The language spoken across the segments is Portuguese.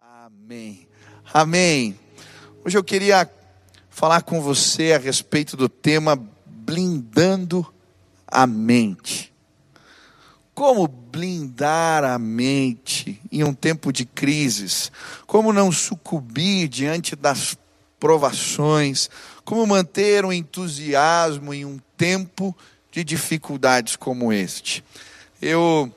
Amém. Amém. Hoje eu queria falar com você a respeito do tema blindando a mente. Como blindar a mente em um tempo de crises? Como não sucumbir diante das provações? Como manter o entusiasmo em um tempo de dificuldades como este? Eu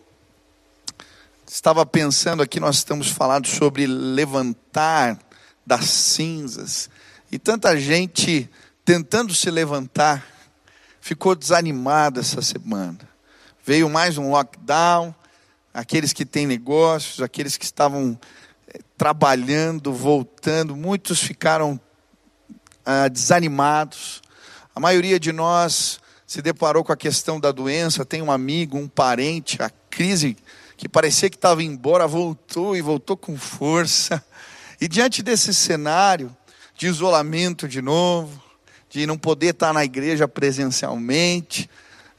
estava pensando aqui, nós estamos falando sobre levantar das cinzas, e tanta gente tentando se levantar, ficou desanimada essa semana. Veio mais um lockdown, aqueles que têm negócios, aqueles que estavam eh, trabalhando, voltando, muitos ficaram ah, desanimados. A maioria de nós se deparou com a questão da doença, tem um amigo, um parente, a crise que parecia que estava embora, voltou e voltou com força. E diante desse cenário de isolamento de novo, de não poder estar na igreja presencialmente,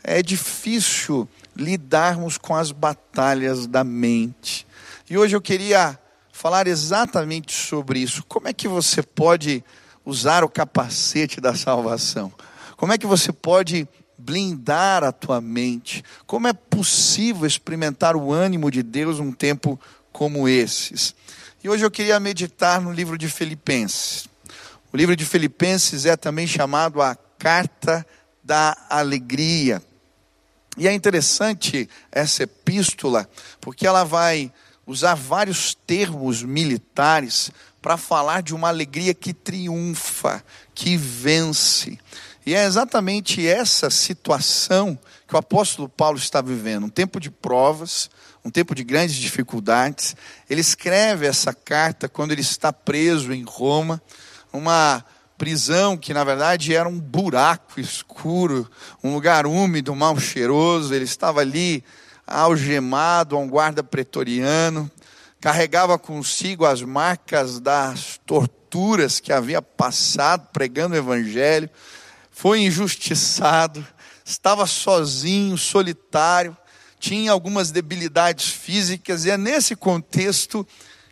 é difícil lidarmos com as batalhas da mente. E hoje eu queria falar exatamente sobre isso. Como é que você pode usar o capacete da salvação? Como é que você pode blindar a tua mente. Como é possível experimentar o ânimo de Deus num tempo como esses? E hoje eu queria meditar no livro de Filipenses. O livro de Filipenses é também chamado a Carta da Alegria. E é interessante essa epístola, porque ela vai usar vários termos militares para falar de uma alegria que triunfa, que vence. E é exatamente essa situação que o apóstolo Paulo está vivendo, um tempo de provas, um tempo de grandes dificuldades. Ele escreve essa carta quando ele está preso em Roma, uma prisão que na verdade era um buraco escuro, um lugar úmido, mal cheiroso. Ele estava ali algemado a um guarda pretoriano, carregava consigo as marcas das torturas que havia passado pregando o evangelho foi injustiçado, estava sozinho, solitário, tinha algumas debilidades físicas, e é nesse contexto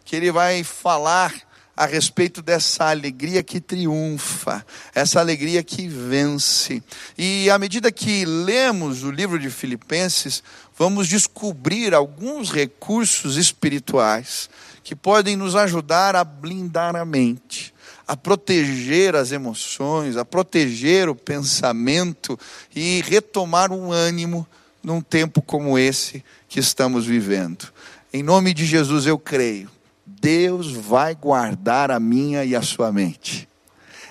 que ele vai falar a respeito dessa alegria que triunfa, essa alegria que vence. E à medida que lemos o livro de Filipenses, vamos descobrir alguns recursos espirituais que podem nos ajudar a blindar a mente a proteger as emoções, a proteger o pensamento e retomar um ânimo num tempo como esse que estamos vivendo. Em nome de Jesus eu creio, Deus vai guardar a minha e a sua mente.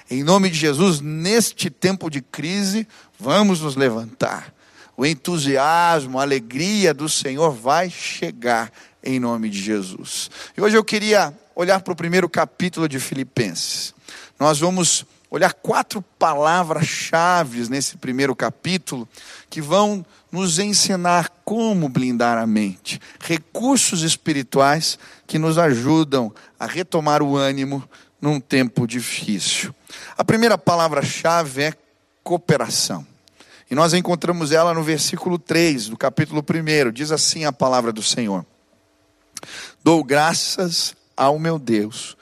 Em nome de Jesus, neste tempo de crise, vamos nos levantar. O entusiasmo, a alegria do Senhor vai chegar em nome de Jesus. E hoje eu queria olhar para o primeiro capítulo de Filipenses. Nós vamos olhar quatro palavras-chave nesse primeiro capítulo que vão nos ensinar como blindar a mente, recursos espirituais que nos ajudam a retomar o ânimo num tempo difícil. A primeira palavra-chave é cooperação. E nós encontramos ela no versículo 3 do capítulo 1. Diz assim a palavra do Senhor: Dou graças ao meu Deus,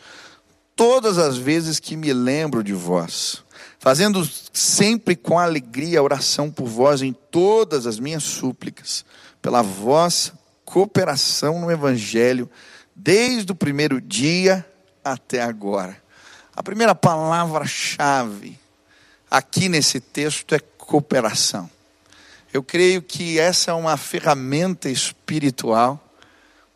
todas as vezes que me lembro de vós, fazendo sempre com alegria a oração por vós em todas as minhas súplicas, pela vossa cooperação no Evangelho, desde o primeiro dia até agora. A primeira palavra-chave aqui nesse texto é cooperação. Eu creio que essa é uma ferramenta espiritual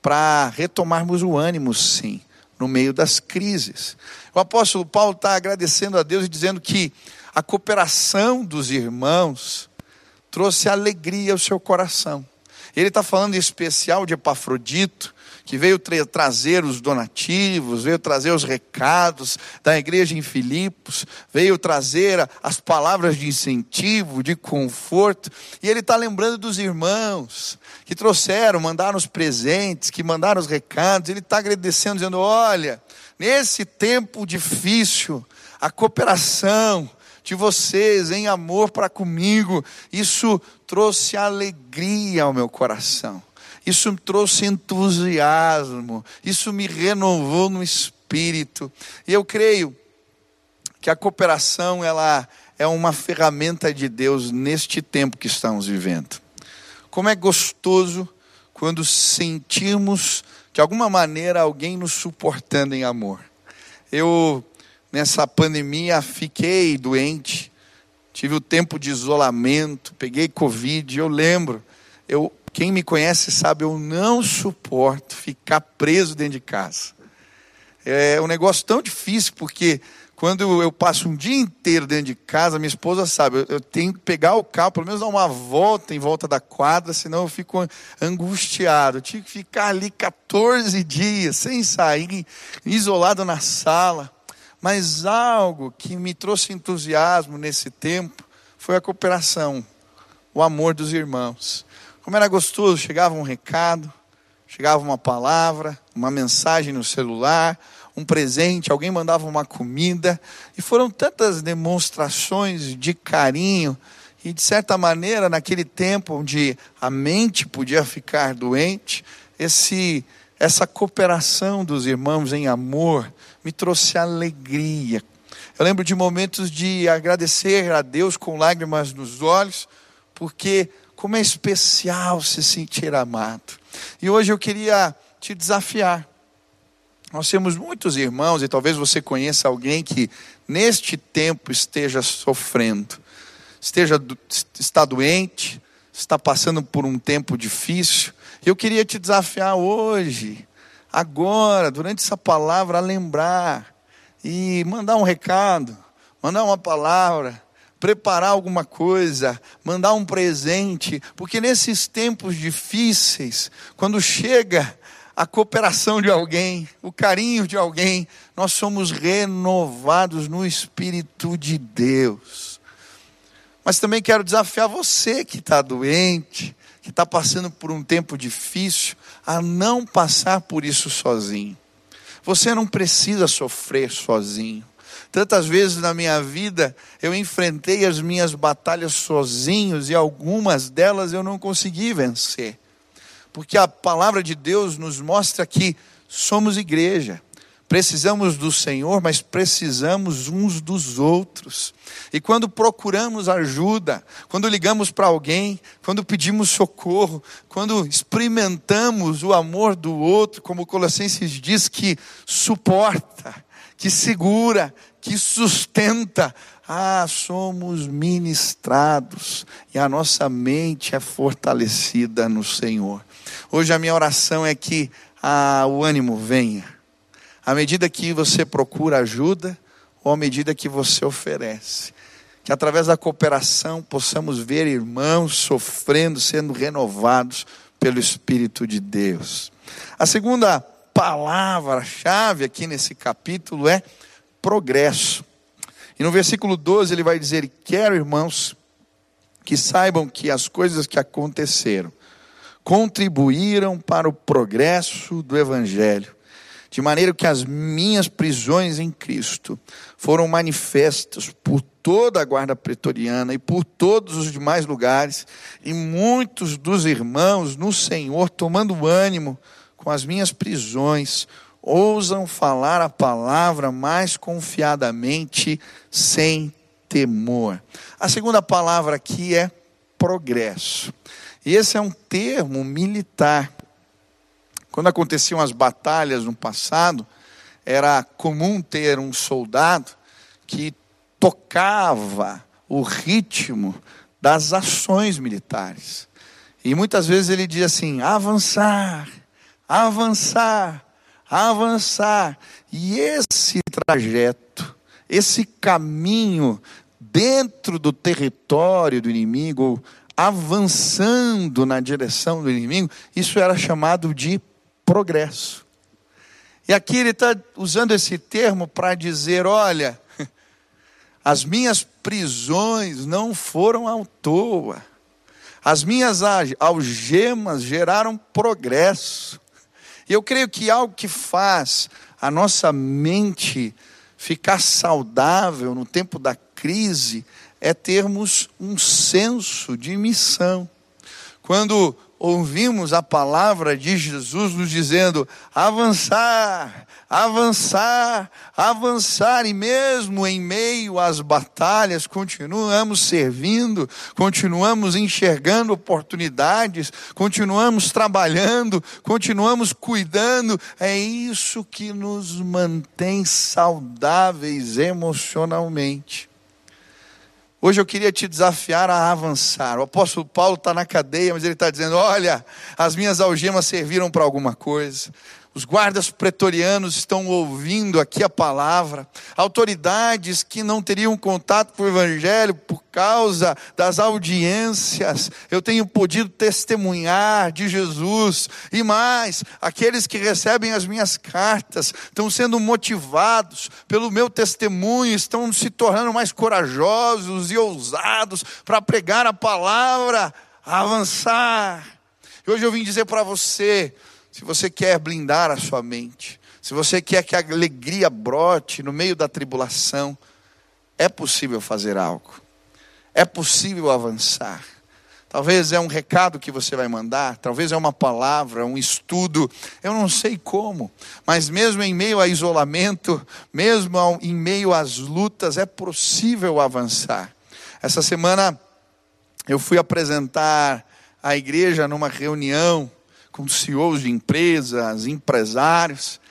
para retomarmos o ânimo, sim, no meio das crises. O apóstolo Paulo está agradecendo a Deus e dizendo que a cooperação dos irmãos trouxe alegria ao seu coração. Ele está falando em especial de Epafrodito, que veio tra trazer os donativos, veio trazer os recados da igreja em Filipos, veio trazer as palavras de incentivo, de conforto, e ele está lembrando dos irmãos que trouxeram, mandaram os presentes, que mandaram os recados, ele está agradecendo, dizendo: olha, nesse tempo difícil, a cooperação, de vocês em amor para comigo, isso trouxe alegria ao meu coração. isso me trouxe entusiasmo, isso me renovou no espírito. E eu creio que a cooperação ela é uma ferramenta de Deus neste tempo que estamos vivendo. Como é gostoso quando sentimos de alguma maneira alguém nos suportando em amor. Eu nessa pandemia fiquei doente, tive o tempo de isolamento, peguei covid, eu lembro, eu quem me conhece sabe, eu não suporto ficar preso dentro de casa. É um negócio tão difícil, porque quando eu passo um dia inteiro dentro de casa, minha esposa sabe, eu, eu tenho que pegar o carro, pelo menos dar uma volta em volta da quadra, senão eu fico angustiado. Eu tinha que ficar ali 14 dias, sem sair, isolado na sala. Mas algo que me trouxe entusiasmo nesse tempo foi a cooperação, o amor dos irmãos. Como era gostoso, chegava um recado, chegava uma palavra, uma mensagem no celular, um presente, alguém mandava uma comida, e foram tantas demonstrações de carinho, e de certa maneira, naquele tempo onde a mente podia ficar doente, esse essa cooperação dos irmãos em amor me trouxe alegria. Eu lembro de momentos de agradecer a Deus com lágrimas nos olhos, porque como é especial se sentir amado. E hoje eu queria te desafiar. Nós temos muitos irmãos, e talvez você conheça alguém que neste tempo esteja sofrendo, esteja está doente, está passando por um tempo difícil. Eu queria te desafiar hoje, agora, durante essa palavra, a lembrar e mandar um recado, mandar uma palavra, preparar alguma coisa, mandar um presente, porque nesses tempos difíceis, quando chega a cooperação de alguém, o carinho de alguém, nós somos renovados no Espírito de Deus. Mas também quero desafiar você que está doente, que está passando por um tempo difícil, a não passar por isso sozinho. Você não precisa sofrer sozinho. Tantas vezes na minha vida eu enfrentei as minhas batalhas sozinhos e algumas delas eu não consegui vencer. Porque a palavra de Deus nos mostra que somos igreja. Precisamos do Senhor, mas precisamos uns dos outros. E quando procuramos ajuda, quando ligamos para alguém, quando pedimos socorro, quando experimentamos o amor do outro, como Colossenses diz que suporta, que segura, que sustenta. Ah, somos ministrados e a nossa mente é fortalecida no Senhor. Hoje a minha oração é que ah, o ânimo venha. À medida que você procura ajuda, ou à medida que você oferece. Que através da cooperação possamos ver irmãos sofrendo, sendo renovados pelo Espírito de Deus. A segunda palavra-chave aqui nesse capítulo é progresso. E no versículo 12 ele vai dizer: Quero, irmãos, que saibam que as coisas que aconteceram contribuíram para o progresso do Evangelho, de maneira que as minhas prisões em Cristo foram manifestas por toda a guarda pretoriana e por todos os demais lugares, e muitos dos irmãos no Senhor, tomando ânimo com as minhas prisões, ousam falar a palavra mais confiadamente, sem temor. A segunda palavra aqui é progresso. E esse é um termo militar. Quando aconteciam as batalhas no passado, era comum ter um soldado que tocava o ritmo das ações militares. E muitas vezes ele dizia assim: avançar, avançar, avançar. E esse trajeto, esse caminho dentro do território do inimigo, avançando na direção do inimigo, isso era chamado de progresso. E aqui ele está usando esse termo para dizer: olha, as minhas prisões não foram à toa, as minhas algemas geraram progresso. E eu creio que algo que faz a nossa mente ficar saudável no tempo da crise é termos um senso de missão. Quando ouvimos a palavra de Jesus nos dizendo: avançar, avançar, avançar, e mesmo em meio às batalhas, continuamos servindo, continuamos enxergando oportunidades, continuamos trabalhando, continuamos cuidando. É isso que nos mantém saudáveis emocionalmente. Hoje eu queria te desafiar a avançar. O apóstolo Paulo está na cadeia, mas ele está dizendo: Olha, as minhas algemas serviram para alguma coisa. Os guardas pretorianos estão ouvindo aqui a palavra. Autoridades que não teriam contato com o evangelho por causa das audiências. Eu tenho podido testemunhar de Jesus. E mais, aqueles que recebem as minhas cartas estão sendo motivados pelo meu testemunho, estão se tornando mais corajosos e ousados para pregar a palavra, avançar. E hoje eu vim dizer para você, se você quer blindar a sua mente, se você quer que a alegria brote no meio da tribulação, é possível fazer algo, é possível avançar. Talvez é um recado que você vai mandar, talvez é uma palavra, um estudo, eu não sei como, mas mesmo em meio a isolamento, mesmo em meio às lutas, é possível avançar. Essa semana eu fui apresentar a igreja numa reunião com CEOs de empresas, empresários,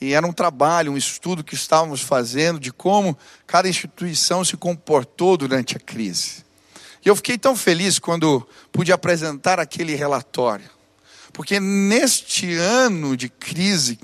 e era um trabalho, um estudo que estávamos fazendo de como cada instituição se comportou durante a crise. E eu fiquei tão feliz quando pude apresentar aquele relatório, porque neste ano de crise,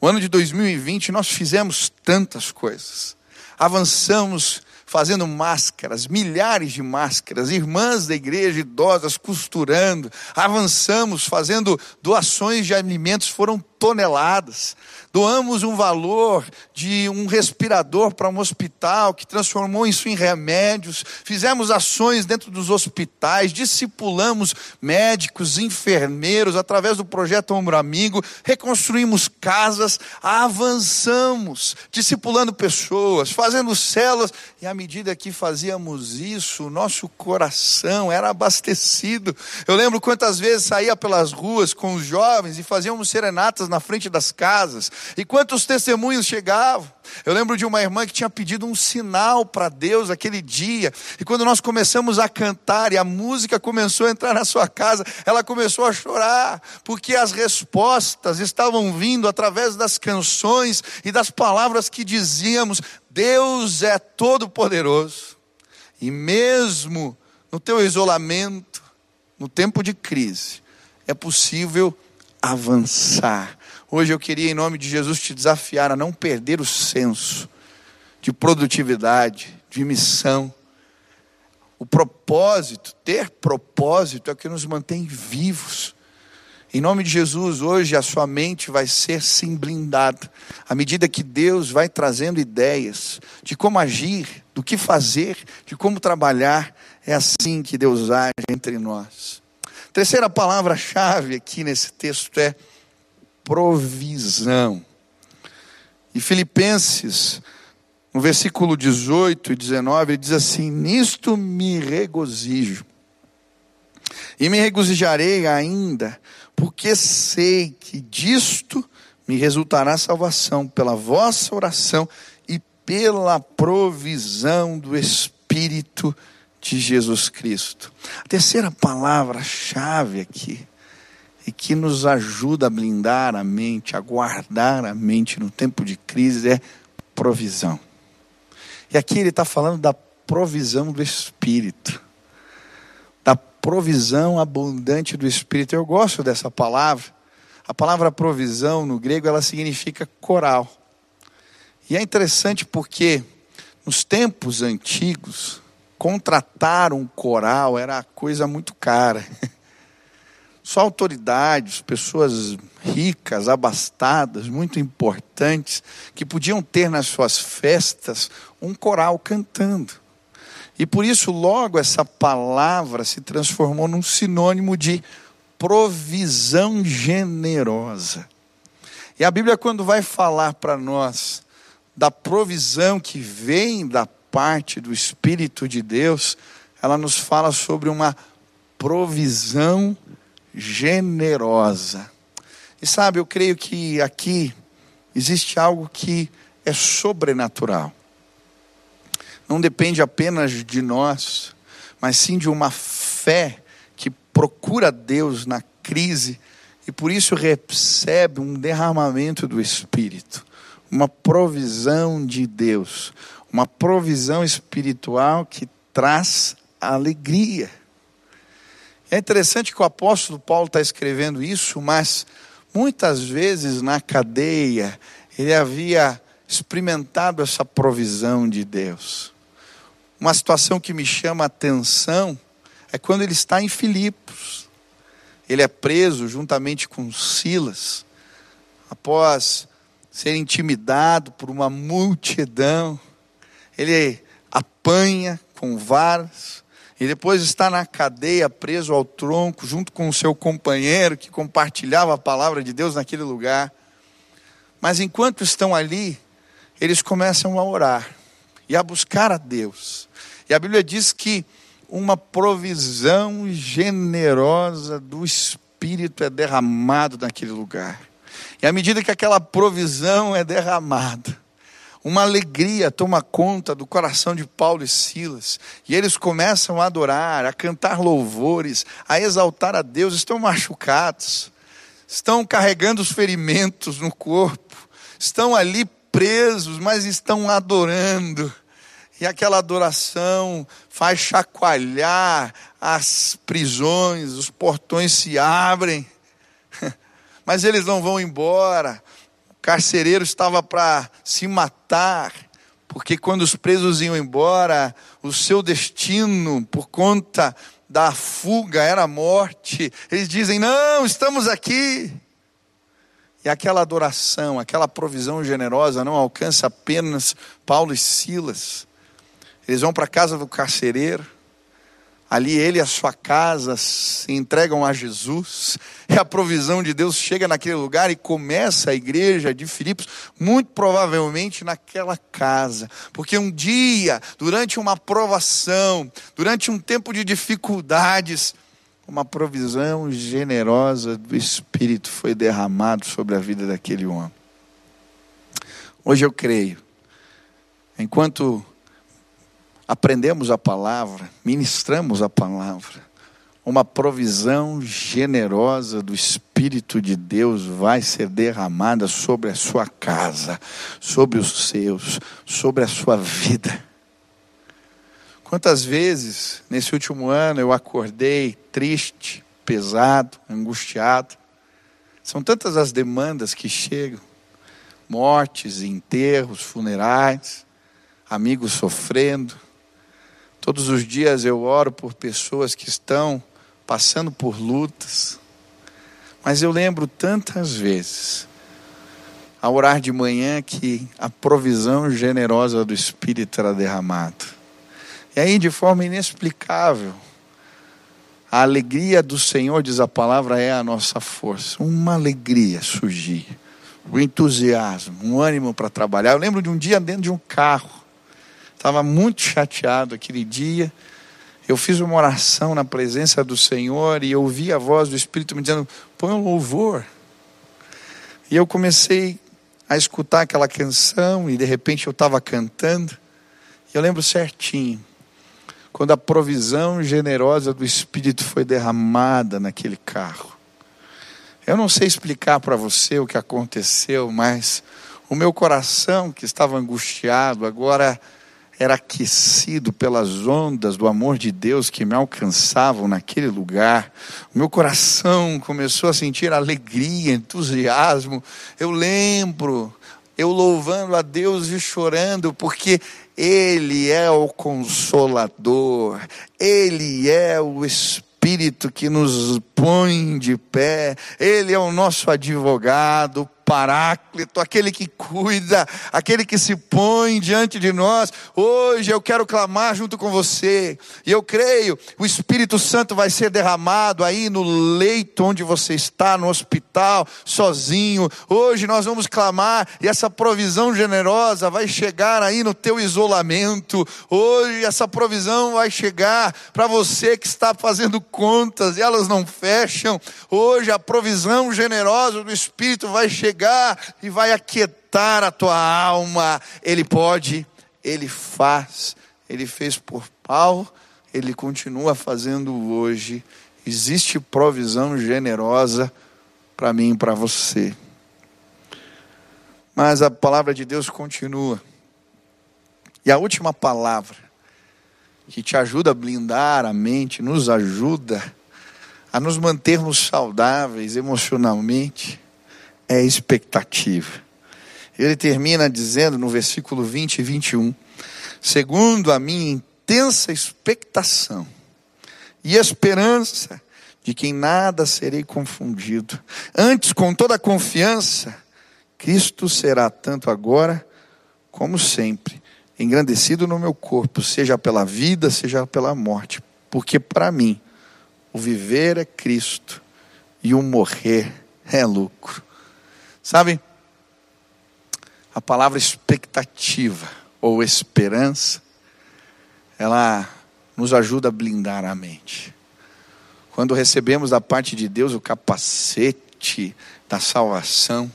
o ano de 2020, nós fizemos tantas coisas, avançamos fazendo máscaras, milhares de máscaras, irmãs da igreja, idosas, costurando, avançamos, fazendo doações de alimentos, foram toneladas. Doamos um valor de um respirador para um hospital que transformou isso em remédios. Fizemos ações dentro dos hospitais, discipulamos médicos, enfermeiros através do projeto Ombro Amigo, reconstruímos casas, avançamos, discipulando pessoas, fazendo células. E à medida que fazíamos isso, o nosso coração era abastecido. Eu lembro quantas vezes saía pelas ruas com os jovens e fazíamos serenatas na frente das casas. E quantos testemunhos chegavam? Eu lembro de uma irmã que tinha pedido um sinal para Deus aquele dia. E quando nós começamos a cantar e a música começou a entrar na sua casa, ela começou a chorar, porque as respostas estavam vindo através das canções e das palavras que dizíamos: Deus é todo poderoso. E mesmo no teu isolamento, no tempo de crise, é possível avançar. Hoje eu queria, em nome de Jesus, te desafiar a não perder o senso de produtividade, de missão. O propósito, ter propósito é o que nos mantém vivos. Em nome de Jesus, hoje a sua mente vai ser sim blindada. À medida que Deus vai trazendo ideias de como agir, do que fazer, de como trabalhar, é assim que Deus age entre nós. Terceira palavra-chave aqui nesse texto é provisão. E Filipenses, no versículo 18 e 19, ele diz assim: Nisto me regozijo, e me regozijarei ainda, porque sei que disto me resultará salvação pela vossa oração e pela provisão do Espírito de Jesus Cristo. A terceira palavra-chave aqui, e que nos ajuda a blindar a mente, a guardar a mente no tempo de crise, é provisão. E aqui ele está falando da provisão do Espírito, da provisão abundante do Espírito. Eu gosto dessa palavra. A palavra provisão no grego ela significa coral. E é interessante porque nos tempos antigos, contratar um coral era coisa muito cara. Só autoridades, pessoas ricas, abastadas, muito importantes, que podiam ter nas suas festas um coral cantando. E por isso, logo, essa palavra se transformou num sinônimo de provisão generosa. E a Bíblia, quando vai falar para nós da provisão que vem da parte do Espírito de Deus, ela nos fala sobre uma provisão generosa. E sabe, eu creio que aqui existe algo que é sobrenatural. Não depende apenas de nós, mas sim de uma fé que procura Deus na crise e por isso recebe um derramamento do Espírito, uma provisão de Deus, uma provisão espiritual que traz alegria. É interessante que o apóstolo Paulo está escrevendo isso, mas muitas vezes na cadeia ele havia experimentado essa provisão de Deus. Uma situação que me chama a atenção é quando ele está em Filipos. Ele é preso juntamente com Silas, após ser intimidado por uma multidão. Ele apanha com varas e depois está na cadeia, preso ao tronco, junto com o seu companheiro que compartilhava a palavra de Deus naquele lugar. Mas enquanto estão ali, eles começam a orar e a buscar a Deus. E a Bíblia diz que uma provisão generosa do Espírito é derramado naquele lugar. E à medida que aquela provisão é derramada, uma alegria toma conta do coração de Paulo e Silas, e eles começam a adorar, a cantar louvores, a exaltar a Deus, estão machucados, estão carregando os ferimentos no corpo, estão ali presos, mas estão adorando. E aquela adoração faz chacoalhar as prisões, os portões se abrem. Mas eles não vão embora. Carcereiro estava para se matar, porque quando os presos iam embora, o seu destino, por conta da fuga, era a morte. Eles dizem: Não, estamos aqui. E aquela adoração, aquela provisão generosa não alcança apenas Paulo e Silas. Eles vão para a casa do carcereiro. Ali ele e a sua casa se entregam a Jesus. E a provisão de Deus chega naquele lugar e começa a igreja de Filipos, muito provavelmente naquela casa. Porque um dia, durante uma provação, durante um tempo de dificuldades, uma provisão generosa do Espírito foi derramado sobre a vida daquele homem. Hoje eu creio, enquanto aprendemos a palavra, ministramos a palavra, uma provisão generosa do Espírito de Deus vai ser derramada sobre a sua casa, sobre os seus, sobre a sua vida. Quantas vezes nesse último ano eu acordei triste, pesado, angustiado? São tantas as demandas que chegam: mortes, enterros, funerais, amigos sofrendo. Todos os dias eu oro por pessoas que estão passando por lutas. Mas eu lembro tantas vezes, a orar de manhã, que a provisão generosa do Espírito era derramada e aí, de forma inexplicável, a alegria do Senhor, diz a palavra, é a nossa força. Uma alegria surgir, o um entusiasmo, um ânimo para trabalhar. Eu lembro de um dia dentro de um carro, estava muito chateado aquele dia. Eu fiz uma oração na presença do Senhor e ouvi a voz do Espírito me dizendo: põe um louvor. E eu comecei a escutar aquela canção e de repente eu estava cantando. E eu lembro certinho quando a provisão generosa do Espírito foi derramada naquele carro. Eu não sei explicar para você o que aconteceu, mas o meu coração, que estava angustiado, agora era aquecido pelas ondas do amor de Deus que me alcançavam naquele lugar. O meu coração começou a sentir alegria, entusiasmo. Eu lembro eu louvando a Deus e chorando, porque Ele é o consolador, Ele é o Espírito que nos põe de pé, Ele é o nosso advogado, Paráclito, aquele que cuida, aquele que se põe diante de nós. Hoje eu quero clamar junto com você, e eu creio, o Espírito Santo vai ser derramado aí no leito onde você está, no hospital sozinho. Hoje nós vamos clamar e essa provisão generosa vai chegar aí no teu isolamento. Hoje essa provisão vai chegar para você que está fazendo contas e elas não fecham. Hoje a provisão generosa do Espírito vai chegar e vai aquietar a tua alma. Ele pode, ele faz, ele fez por Paulo, ele continua fazendo hoje existe provisão generosa para mim e para você. Mas a palavra de Deus continua. E a última palavra, que te ajuda a blindar a mente, nos ajuda a nos mantermos saudáveis emocionalmente, é expectativa. Ele termina dizendo no versículo 20 e 21, segundo a minha intensa expectação, e esperança de que em nada serei confundido. Antes, com toda a confiança, Cristo será tanto agora como sempre engrandecido no meu corpo, seja pela vida, seja pela morte, porque para mim o viver é Cristo e o morrer é lucro. Sabe? A palavra expectativa ou esperança, ela nos ajuda a blindar a mente. Quando recebemos da parte de Deus o capacete da salvação,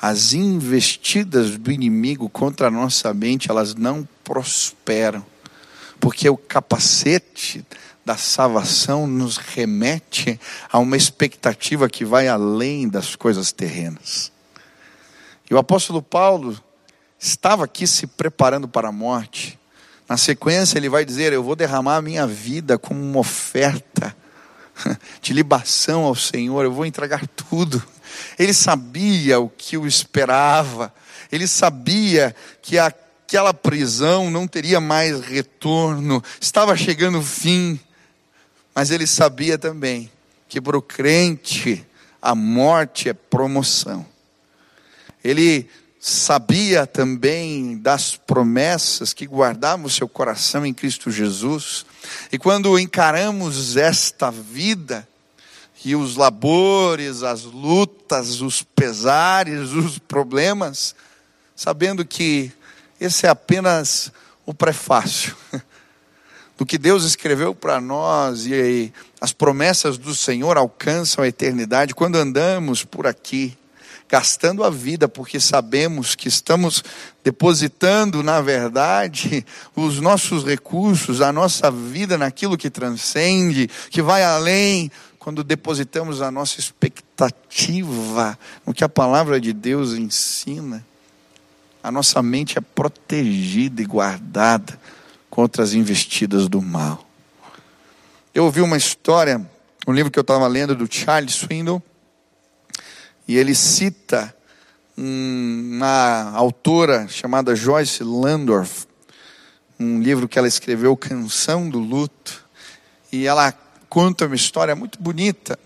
as investidas do inimigo contra a nossa mente, elas não prosperam, porque o capacete da salvação nos remete a uma expectativa que vai além das coisas terrenas. E o apóstolo Paulo estava aqui se preparando para a morte, na sequência, ele vai dizer: Eu vou derramar a minha vida como uma oferta de libação ao Senhor, eu vou entregar tudo. Ele sabia o que o esperava, ele sabia que aquela prisão não teria mais retorno, estava chegando o fim, mas ele sabia também que para o crente a morte é promoção. Ele sabia também das promessas que guardava seu coração em Cristo Jesus. E quando encaramos esta vida, e os labores, as lutas, os pesares, os problemas, sabendo que esse é apenas o prefácio do que Deus escreveu para nós e as promessas do Senhor alcançam a eternidade quando andamos por aqui gastando a vida, porque sabemos que estamos depositando, na verdade, os nossos recursos, a nossa vida naquilo que transcende, que vai além, quando depositamos a nossa expectativa no que a palavra de Deus ensina, a nossa mente é protegida e guardada contra as investidas do mal. Eu ouvi uma história, um livro que eu estava lendo do Charles Swindoll, e ele cita uma autora chamada Joyce Landorf, um livro que ela escreveu, Canção do Luto, e ela conta uma história muito bonita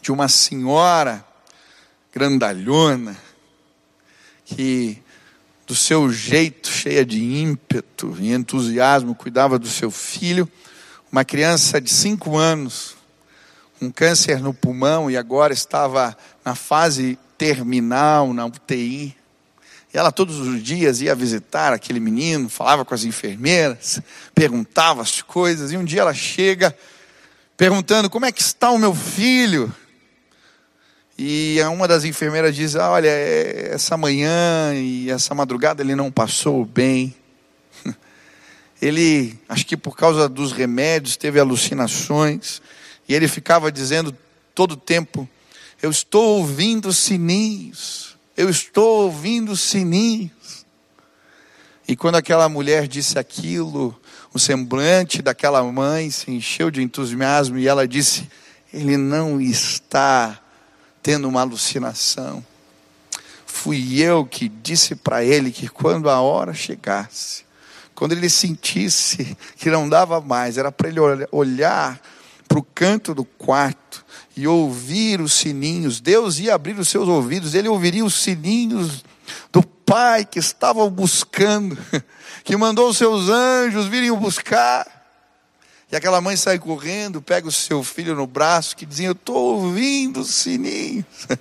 de uma senhora grandalhona que do seu jeito cheia de ímpeto e entusiasmo cuidava do seu filho, uma criança de cinco anos um câncer no pulmão e agora estava na fase terminal, na UTI. E ela todos os dias ia visitar aquele menino, falava com as enfermeiras, perguntava as coisas, e um dia ela chega perguntando: Como é que está o meu filho? E uma das enfermeiras diz: ah, Olha, é, essa manhã e essa madrugada ele não passou bem. Ele, acho que por causa dos remédios, teve alucinações. E ele ficava dizendo todo o tempo: Eu estou ouvindo sininhos, eu estou ouvindo sininhos. E quando aquela mulher disse aquilo, o semblante daquela mãe se encheu de entusiasmo e ela disse: Ele não está tendo uma alucinação. Fui eu que disse para ele que quando a hora chegasse, quando ele sentisse que não dava mais, era para ele olhar para o canto do quarto e ouvir os sininhos. Deus ia abrir os seus ouvidos, ele ouviria os sininhos do Pai que estavam buscando, que mandou os seus anjos virem o buscar. E aquela mãe sai correndo, pega o seu filho no braço, que dizia: Eu estou ouvindo o sininho.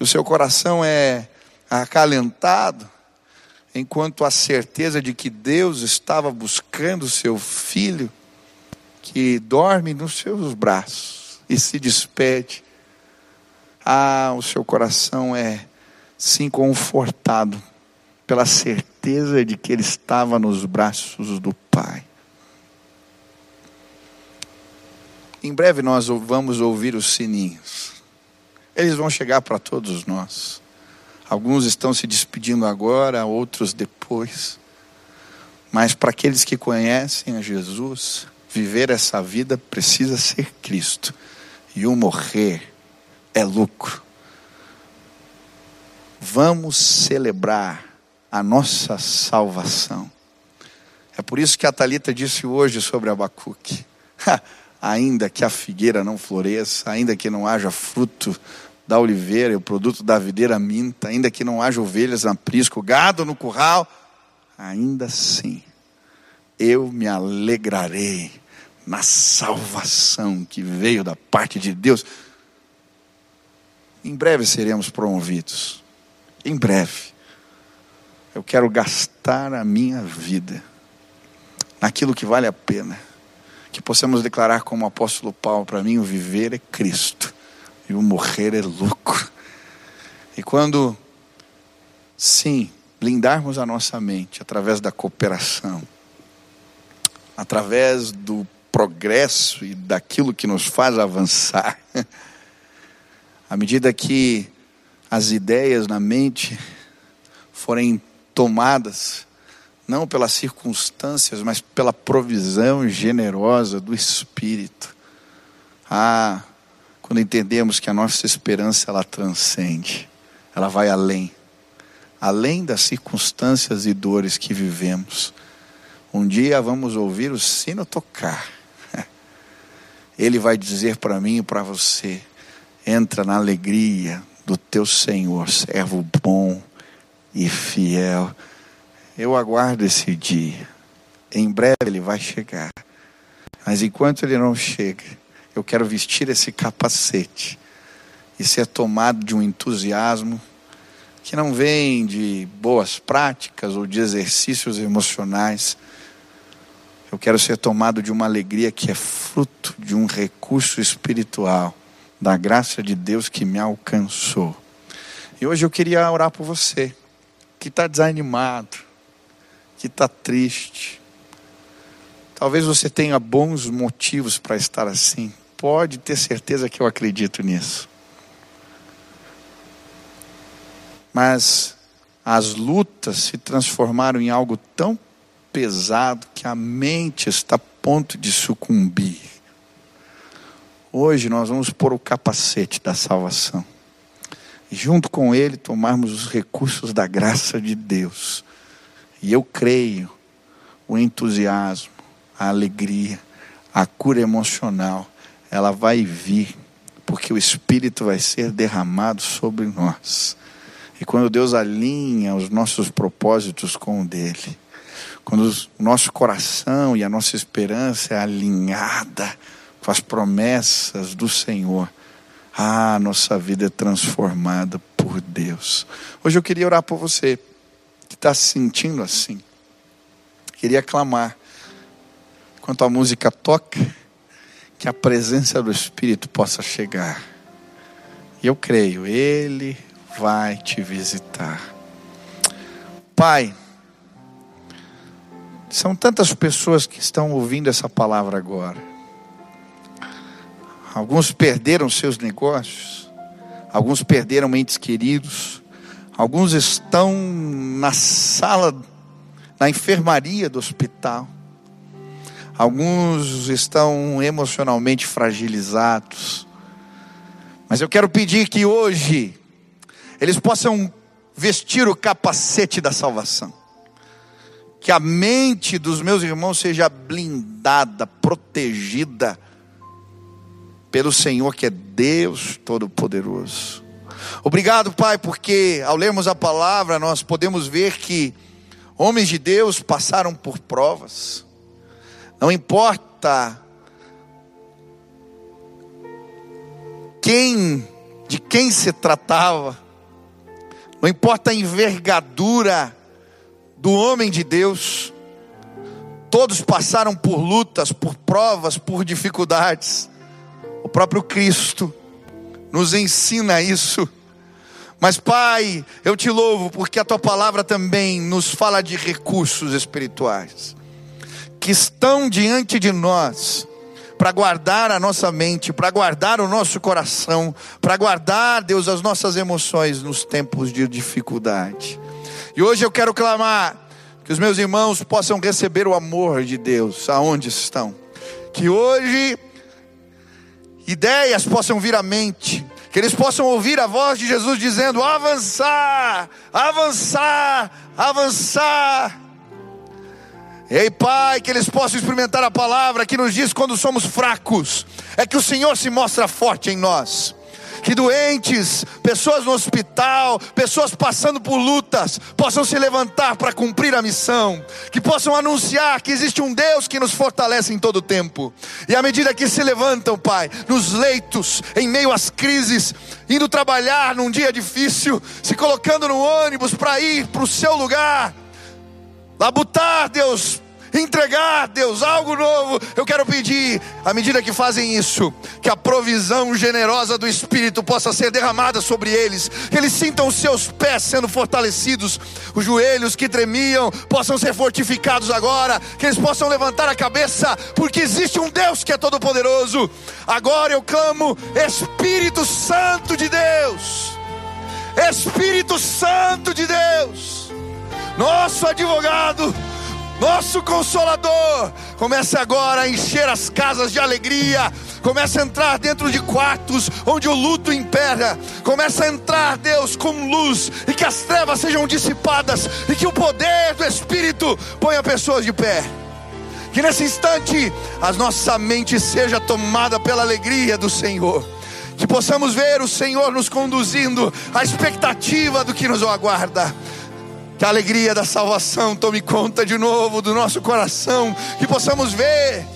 o seu coração é acalentado, enquanto a certeza de que Deus estava buscando o seu filho, que dorme nos seus braços e se despede. Ah, o seu coração é sim confortado pela certeza de que ele estava nos braços do Pai. Em breve nós vamos ouvir os sininhos. Eles vão chegar para todos nós. Alguns estão se despedindo agora, outros depois. Mas para aqueles que conhecem a Jesus, viver essa vida precisa ser Cristo. E o morrer é lucro. Vamos celebrar a nossa salvação. É por isso que a Talita disse hoje sobre Abacuque: ainda que a figueira não floresça, ainda que não haja fruto da oliveira, o produto da videira minta, ainda que não haja ovelhas na prisco, gado no curral, ainda assim eu me alegrarei na salvação que veio da parte de Deus. Em breve seremos promovidos. Em breve. Eu quero gastar a minha vida naquilo que vale a pena. Que possamos declarar como o apóstolo Paulo: para mim, o viver é Cristo e o morrer é lucro. E quando, sim, blindarmos a nossa mente através da cooperação, através do progresso e daquilo que nos faz avançar, à medida que as ideias na mente forem tomadas, não pelas circunstâncias, mas pela provisão generosa do Espírito. Ah, quando entendemos que a nossa esperança ela transcende, ela vai além, além das circunstâncias e dores que vivemos. Um dia vamos ouvir o sino tocar. Ele vai dizer para mim e para você: entra na alegria do teu Senhor, servo bom e fiel. Eu aguardo esse dia. Em breve ele vai chegar. Mas enquanto ele não chega, eu quero vestir esse capacete e ser tomado de um entusiasmo que não vem de boas práticas ou de exercícios emocionais. Eu quero ser tomado de uma alegria que é fruto de um recurso espiritual, da graça de Deus que me alcançou. E hoje eu queria orar por você, que está desanimado, que está triste. Talvez você tenha bons motivos para estar assim pode ter certeza que eu acredito nisso. Mas as lutas se transformaram em algo tão pesado que a mente está a ponto de sucumbir. Hoje nós vamos pôr o capacete da salvação. Junto com ele tomarmos os recursos da graça de Deus. E eu creio o entusiasmo, a alegria, a cura emocional ela vai vir, porque o Espírito vai ser derramado sobre nós. E quando Deus alinha os nossos propósitos com o dele, quando o nosso coração e a nossa esperança é alinhada com as promessas do Senhor, ah, nossa vida é transformada por Deus. Hoje eu queria orar por você que está se sentindo assim. Queria clamar. Enquanto a música toca, que a presença do Espírito possa chegar. E eu creio, Ele vai te visitar. Pai, são tantas pessoas que estão ouvindo essa palavra agora. Alguns perderam seus negócios, alguns perderam entes queridos, alguns estão na sala, na enfermaria do hospital Alguns estão emocionalmente fragilizados. Mas eu quero pedir que hoje eles possam vestir o capacete da salvação. Que a mente dos meus irmãos seja blindada, protegida pelo Senhor que é Deus Todo-Poderoso. Obrigado, Pai, porque ao lermos a palavra nós podemos ver que homens de Deus passaram por provas Não importa quem, de quem se tratava, não importa a envergadura do homem de Deus, todos passaram por lutas, por provas, por dificuldades. O próprio Cristo nos ensina isso. Mas, Pai, eu te louvo porque a tua palavra também nos fala de recursos espirituais que estão diante de nós para guardar a nossa mente, para guardar o nosso coração, para guardar, Deus, as nossas emoções nos tempos de dificuldade. E hoje eu quero clamar que os meus irmãos possam receber o amor de Deus aonde estão. Que hoje ideias possam vir à mente, que eles possam ouvir a voz de Jesus dizendo: avançar, avançar, avançar. Ei, Pai, que eles possam experimentar a palavra que nos diz quando somos fracos, é que o Senhor se mostra forte em nós. Que doentes, pessoas no hospital, pessoas passando por lutas, possam se levantar para cumprir a missão, que possam anunciar que existe um Deus que nos fortalece em todo o tempo. E à medida que se levantam, Pai, nos leitos, em meio às crises, indo trabalhar num dia difícil, se colocando no ônibus para ir para o seu lugar, labutar, Deus, entregar, Deus, algo novo. Eu quero pedir, à medida que fazem isso, que a provisão generosa do Espírito possa ser derramada sobre eles, que eles sintam os seus pés sendo fortalecidos, os joelhos que tremiam possam ser fortificados agora, que eles possam levantar a cabeça, porque existe um Deus que é todo-poderoso. Agora eu clamo, Espírito Santo de Deus, Espírito Santo de Deus nosso advogado, nosso consolador. Comece agora a encher as casas de alegria. Comece a entrar dentro de quartos onde o luto impera. Comece a entrar, Deus, com luz e que as trevas sejam dissipadas e que o poder do Espírito ponha pessoas de pé. Que nesse instante a nossa mente seja tomada pela alegria do Senhor. Que possamos ver o Senhor nos conduzindo à expectativa do que nos aguarda. Que a alegria da salvação tome conta de novo do nosso coração, que possamos ver,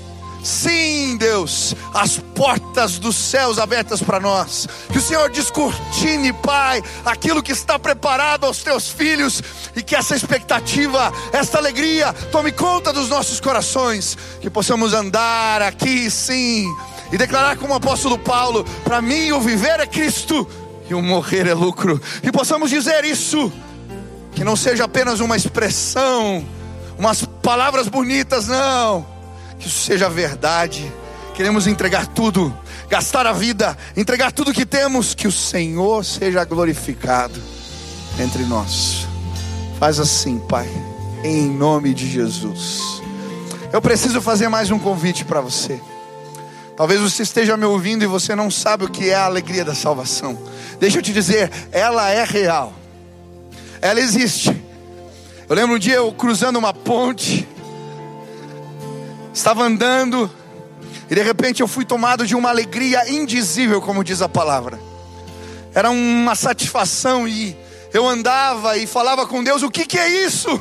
sim, Deus, as portas dos céus abertas para nós. Que o Senhor descortine, Pai, aquilo que está preparado aos teus filhos e que essa expectativa, esta alegria tome conta dos nossos corações. Que possamos andar aqui, sim, e declarar como o apóstolo Paulo: para mim o viver é Cristo e o morrer é lucro. Que possamos dizer isso que não seja apenas uma expressão, umas palavras bonitas, não. Que isso seja verdade. Queremos entregar tudo, gastar a vida, entregar tudo que temos, que o Senhor seja glorificado entre nós. Faz assim, Pai, em nome de Jesus. Eu preciso fazer mais um convite para você. Talvez você esteja me ouvindo e você não sabe o que é a alegria da salvação. Deixa eu te dizer, ela é real ela existe. Eu lembro um dia eu cruzando uma ponte, estava andando, e de repente eu fui tomado de uma alegria indizível, como diz a palavra. Era uma satisfação e eu andava e falava com Deus: o que, que é isso?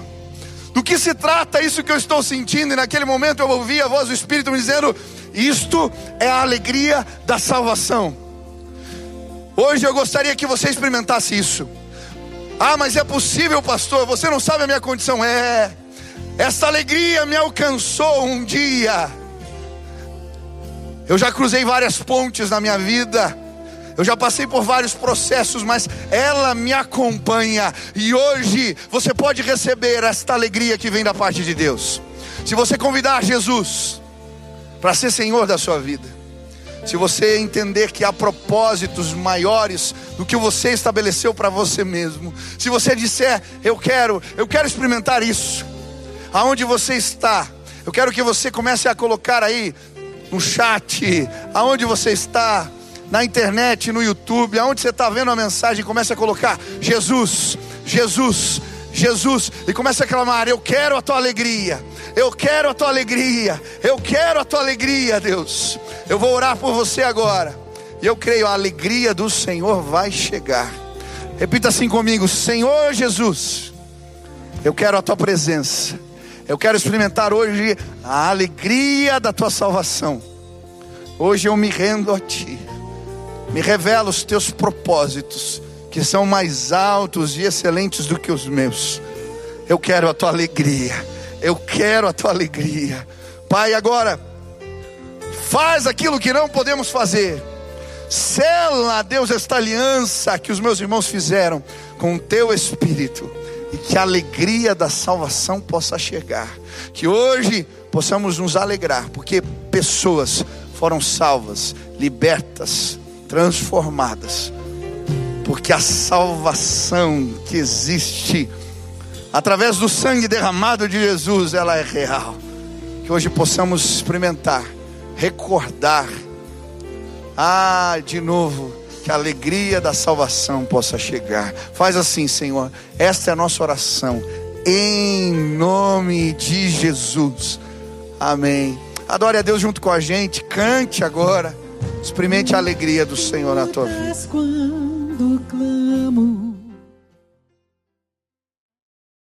Do que se trata isso que eu estou sentindo? E naquele momento eu ouvi a voz do Espírito me dizendo: Isto é a alegria da salvação. Hoje eu gostaria que você experimentasse isso. Ah, mas é possível, pastor. Você não sabe a minha condição. É. Essa alegria me alcançou um dia. Eu já cruzei várias pontes na minha vida. Eu já passei por vários processos, mas ela me acompanha. E hoje você pode receber esta alegria que vem da parte de Deus. Se você convidar Jesus para ser Senhor da sua vida se você entender que há propósitos maiores do que você estabeleceu para você mesmo, se você disser, eu quero, eu quero experimentar isso, aonde você está, eu quero que você comece a colocar aí no chat, aonde você está, na internet, no YouTube, aonde você está vendo a mensagem, comece a colocar Jesus, Jesus, Jesus, e comece a clamar: Eu quero a tua alegria, eu quero a tua alegria, eu quero a tua alegria, Deus. Eu vou orar por você agora, e eu creio, a alegria do Senhor vai chegar. Repita assim comigo: Senhor Jesus, eu quero a tua presença, Eu quero experimentar hoje a alegria da tua salvação. Hoje eu me rendo a ti. Me revela os teus propósitos, que são mais altos e excelentes do que os meus. Eu quero a tua alegria. Eu quero a tua alegria. Pai, agora faz aquilo que não podemos fazer. Sela, Deus, esta aliança que os meus irmãos fizeram com o teu espírito e que a alegria da salvação possa chegar. Que hoje possamos nos alegrar, porque pessoas foram salvas, libertas, transformadas. Porque a salvação que existe através do sangue derramado de Jesus, ela é real. Que hoje possamos experimentar, recordar, ah, de novo, que a alegria da salvação possa chegar. Faz assim, Senhor. Esta é a nossa oração. Em nome de Jesus. Amém. Adore a Deus junto com a gente. Cante agora. Experimente a alegria do Senhor na tua vida. Quando clamo